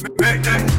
Make that.